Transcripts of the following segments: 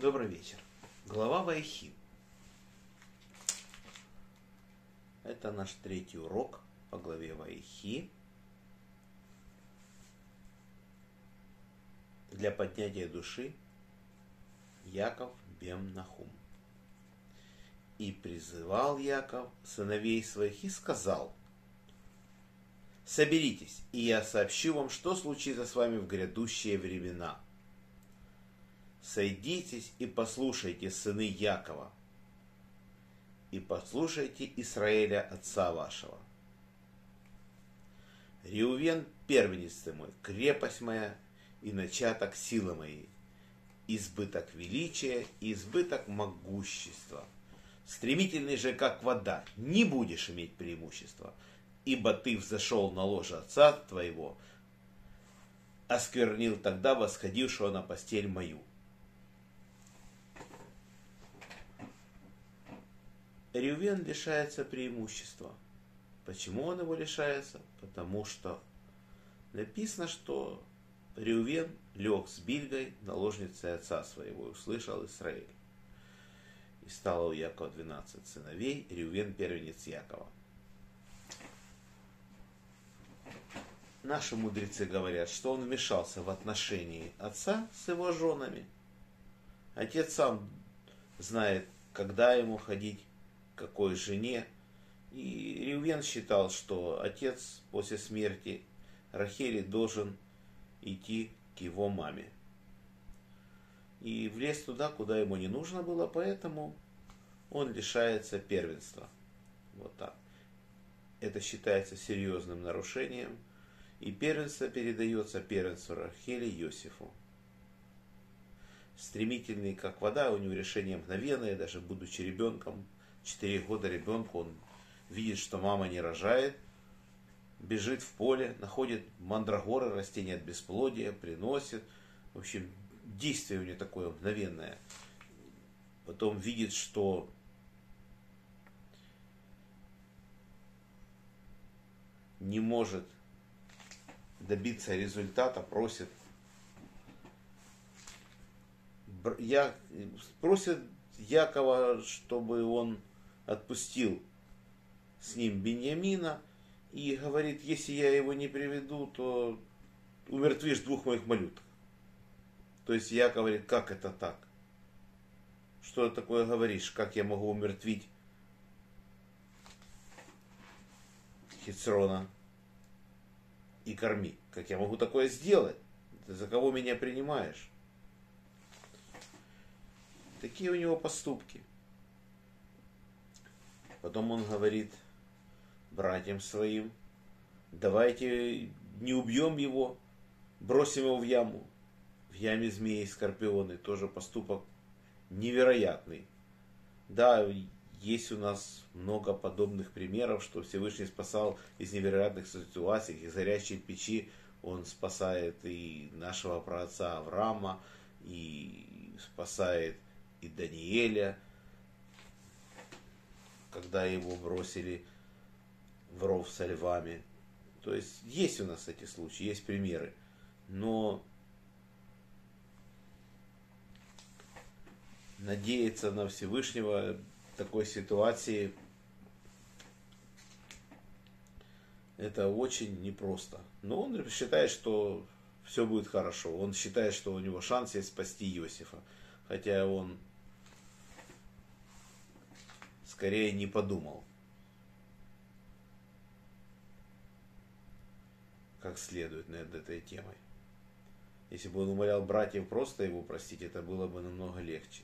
Добрый вечер. Глава Вайхи. Это наш третий урок по главе Вайхи. Для поднятия души Яков Бем Нахум. И призывал Яков сыновей своих и сказал, Соберитесь, и я сообщу вам, что случится с вами в грядущие времена – Сойдитесь и послушайте, сыны Якова, и послушайте Израиля, отца вашего. Реувен, первенец ты мой, крепость моя и начаток силы моей, избыток величия и избыток могущества. Стремительный же, как вода, не будешь иметь преимущества, ибо ты взошел на ложе отца твоего, осквернил тогда восходившего на постель мою. Рювен лишается преимущества. Почему он его лишается? Потому что написано, что Рювен лег с Бильгой, наложницей отца своего, и услышал Израиль. И стало у Якова 12 сыновей, Рювен первенец Якова. Наши мудрецы говорят, что он вмешался в отношении отца с его женами. Отец сам знает, когда ему ходить какой жене. И Рювен считал, что отец после смерти Рахели должен идти к его маме. И влез туда, куда ему не нужно было, поэтому он лишается первенства. Вот так. Это считается серьезным нарушением. И первенство передается первенству Рахели Йосифу. Стремительный, как вода, у него решение мгновенное, даже будучи ребенком, 4 года ребенку, он видит, что мама не рожает, бежит в поле, находит мандрагоры, растения от бесплодия, приносит. В общем, действие у него такое мгновенное. Потом видит, что не может добиться результата, просит я просит Якова, чтобы он отпустил с ним Беньямина и говорит, если я его не приведу, то умертвишь двух моих малюток. То есть я говорит, как это так? Что ты такое говоришь? Как я могу умертвить Хицрона и корми? Как я могу такое сделать? Ты за кого меня принимаешь? Такие у него поступки. Потом он говорит братьям своим, давайте не убьем его, бросим его в яму. В яме змеи и скорпионы, тоже поступок невероятный. Да, есть у нас много подобных примеров, что Всевышний спасал из невероятных ситуаций, из горящей печи он спасает и нашего праотца Авраама, и спасает и Даниэля, когда его бросили в ров со львами. То есть есть у нас эти случаи, есть примеры. Но надеяться на Всевышнего такой ситуации это очень непросто. Но он считает, что все будет хорошо. Он считает, что у него шанс есть спасти Иосифа. Хотя он скорее не подумал. Как следует над этой темой. Если бы он умолял братьев просто его простить, это было бы намного легче.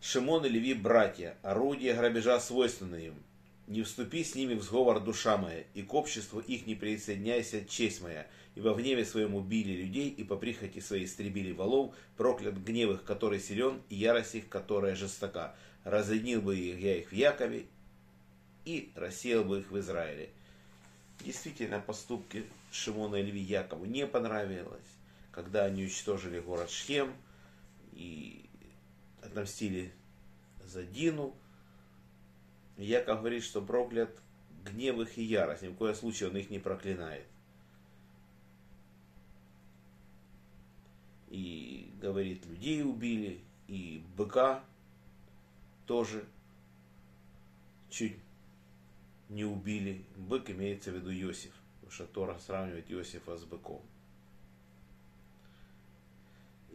Шимон и Леви братья, орудия грабежа свойственны им. Не вступи с ними в сговор душа моя, и к обществу их не присоединяйся честь моя, ибо в гневе своем убили людей, и по прихоти своей истребили волов, проклят гнев их, который силен, и ярость их, которая жестока. Разъединил бы я их в Якове, и рассеял бы их в Израиле. Действительно, поступки Шимона и Льви Якову не понравилось, когда они уничтожили город Шхем и отомстили за Дину. Яков говорит, что проклят гнев их и ярость. Ни в коем случае он их не проклинает. говорит, людей убили, и быка тоже чуть не убили. Бык имеется в виду Иосиф, потому что Тора сравнивает Иосифа с быком.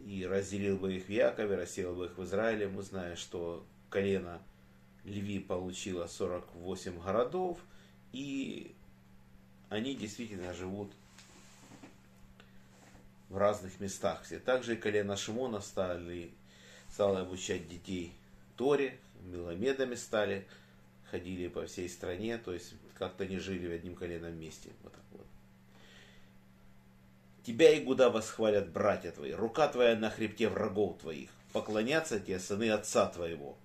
И разделил бы их в Якове, рассеял бы их в Израиле. Мы знаем, что колено Льви получило 48 городов, и они действительно живут в разных местах. Все также и колено Шимона стали, стало обучать детей Торе, миломедами стали, ходили по всей стране, то есть как-то не жили в одним коленом вместе. Вот так вот. Тебя и Гуда восхвалят братья твои, рука твоя на хребте врагов твоих, поклонятся тебе сыны отца твоего.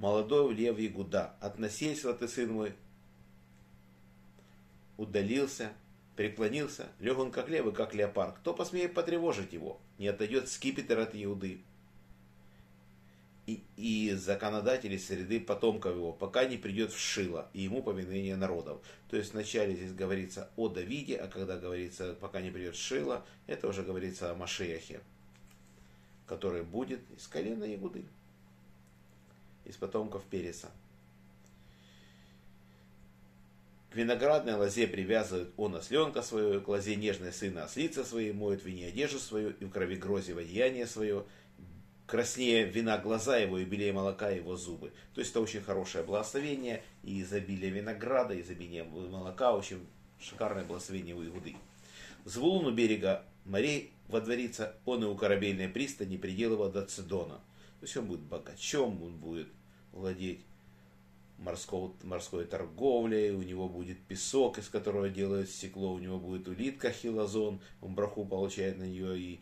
Молодой лев Ягуда, от насильства ты, сын мой, удалился, преклонился, лег он как лев и как леопард. Кто посмеет потревожить его? Не отойдет скипетр от Иуды и, и законодатели среды потомков его, пока не придет в Шило, и ему повинение народов. То есть вначале здесь говорится о Давиде, а когда говорится, пока не придет в Шило, это уже говорится о Машеяхе, который будет из колена Ягуды, из потомков Переса. К виноградной лозе привязывает он осленка свою, к лозе нежной сына ослица своей, моет в вине одежду свою, и в крови грози одеяние свое, краснее вина глаза его и белее молока его зубы. То есть это очень хорошее благословение и изобилие винограда, изобилие молока, очень шикарное благословение у Иуды. Звулун у берега морей водворится, он и у корабельной пристани предел его до Цидона. То есть он будет богачом, он будет владеть морского, морской торговлей, у него будет песок, из которого делают стекло, у него будет улитка хилозон, он браху получает на нее и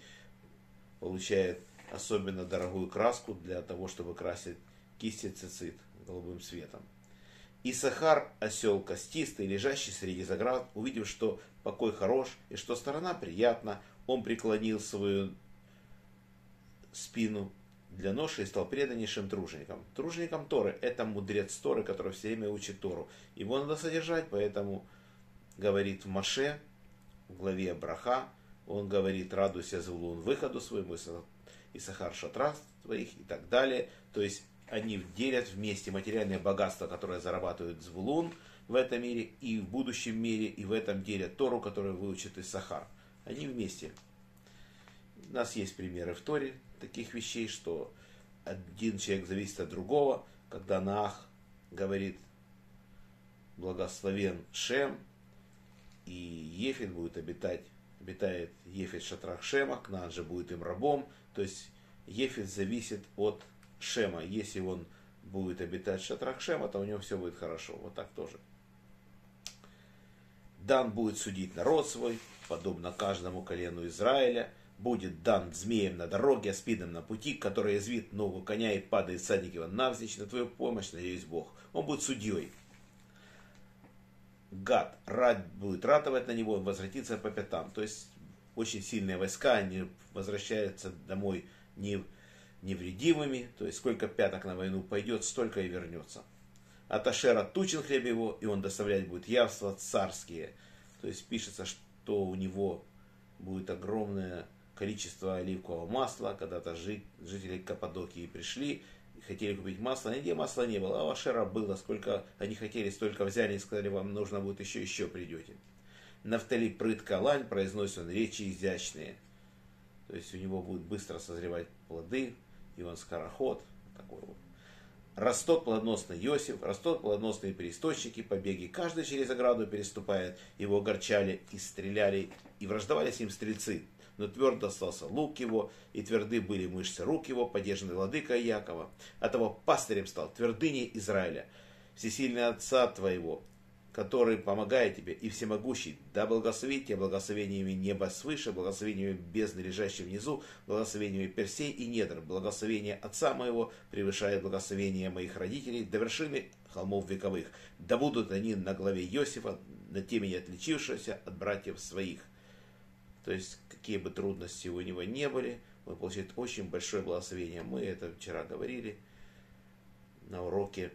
получает особенно дорогую краску для того, чтобы красить кисти цицит голубым цветом. И Сахар, осел костистый, лежащий среди заград, увидев, что покой хорош и что сторона приятна, он преклонил свою спину для ноши и стал преданнейшим тружеником. Тружеником Торы – это мудрец Торы, который все время учит Тору. Его надо содержать, поэтому говорит Маше, в главе Браха, он говорит, радуйся, Зулун, выходу своему, и Сахар шатрах своих и так далее. То есть они делят вместе материальное богатство, которое зарабатывает Звулун в этом мире и в будущем мире, и в этом деле Тору, которую выучит из Сахар. Они вместе. Нас есть примеры в Торе таких вещей, что один человек зависит от другого, когда Наах говорит благословен Шем, и Ефин будет обитать, обитает Ефит Шатрах Шема, Кнан же будет им рабом, то есть Ефет зависит от Шема. Если он будет обитать в шатрах Шема, то у него все будет хорошо. Вот так тоже. Дан будет судить народ свой, подобно каждому колену Израиля. Будет дан змеем на дороге, аспидом на пути, который язвит ногу коня и падает садник его навзничь на твою помощь, надеюсь Бог. Он будет судьей. Гад рад, будет ратовать на него, он возвратится по пятам. То есть очень сильные войска, они возвращаются домой не, невредимыми, то есть сколько пяток на войну пойдет, столько и вернется. От Ашера тучен хлеб его, и он доставлять будет явства царские. То есть пишется, что у него будет огромное количество оливкового масла. Когда-то жители Каппадокии пришли хотели купить масло. Нигде масла не было, а у Ашера было. Сколько они хотели, столько взяли и сказали, вам нужно будет еще, еще придете. Нафтали прытка лань, произносит он речи изящные. То есть у него будут быстро созревать плоды, и он скороход. Такой вот. Растут плодоносный Иосиф, растут плодоносные перестойщики, побеги. Каждый через ограду переступает. Его огорчали и стреляли, и враждовали с ним стрельцы. Но твердо остался лук его, и тверды были мышцы рук его, поддержанный владыка Якова. От того пастырем стал твердыней Израиля. Всесильный отца твоего, который помогает тебе, и всемогущий, да благословит тебя благословениями неба свыше, благословениями бездны, лежащей внизу, благословениями персей и недр, благословение Отца моего превышает благословение моих родителей до вершины холмов вековых. Да будут они на главе Иосифа, на темени отличившегося от братьев своих. То есть, какие бы трудности у него не были, он получает очень большое благословение. Мы это вчера говорили на уроке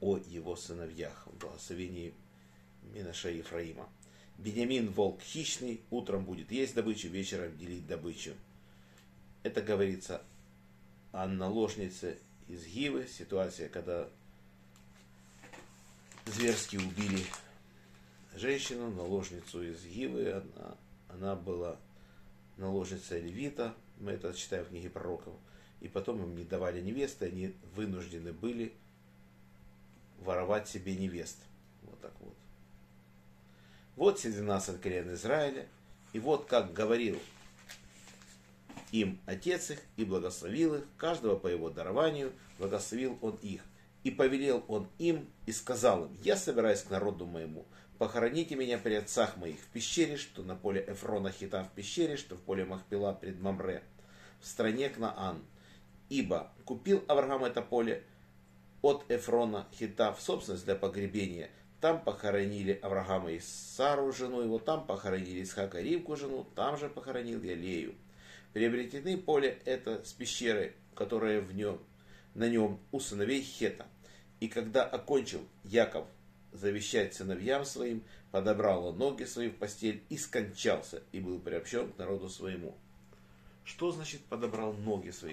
о его сыновьях в благословении Минаша Ефраима. Бениамин волк хищный, утром будет есть добычу, вечером делить добычу. Это говорится о наложнице из Гивы, ситуация, когда зверски убили женщину, наложницу из Гивы. Она, она была наложницей Левита, мы это читаем в книге пророков. И потом им не давали невесты, они вынуждены были воровать себе невест. Вот так вот. Вот 12 колен Израиля. И вот как говорил им отец их и благословил их, каждого по его дарованию, благословил он их. И повелел он им и сказал им, я собираюсь к народу моему, похороните меня при отцах моих в пещере, что на поле Эфрона Хита в пещере, что в поле Махпила пред Мамре, в стране Кнаан. Ибо купил Авраам это поле от Эфрона Хита в собственность для погребения. Там похоронили Авраама и Сару, жену его, там похоронили Исхака Ривку, жену, там же похоронил я Лею. Приобретены поле это с пещерой, которая в нем, на нем у сыновей Хета. И когда окончил Яков завещать сыновьям своим, подобрал он ноги свои в постель и скончался, и был приобщен к народу своему. Что значит подобрал ноги свои?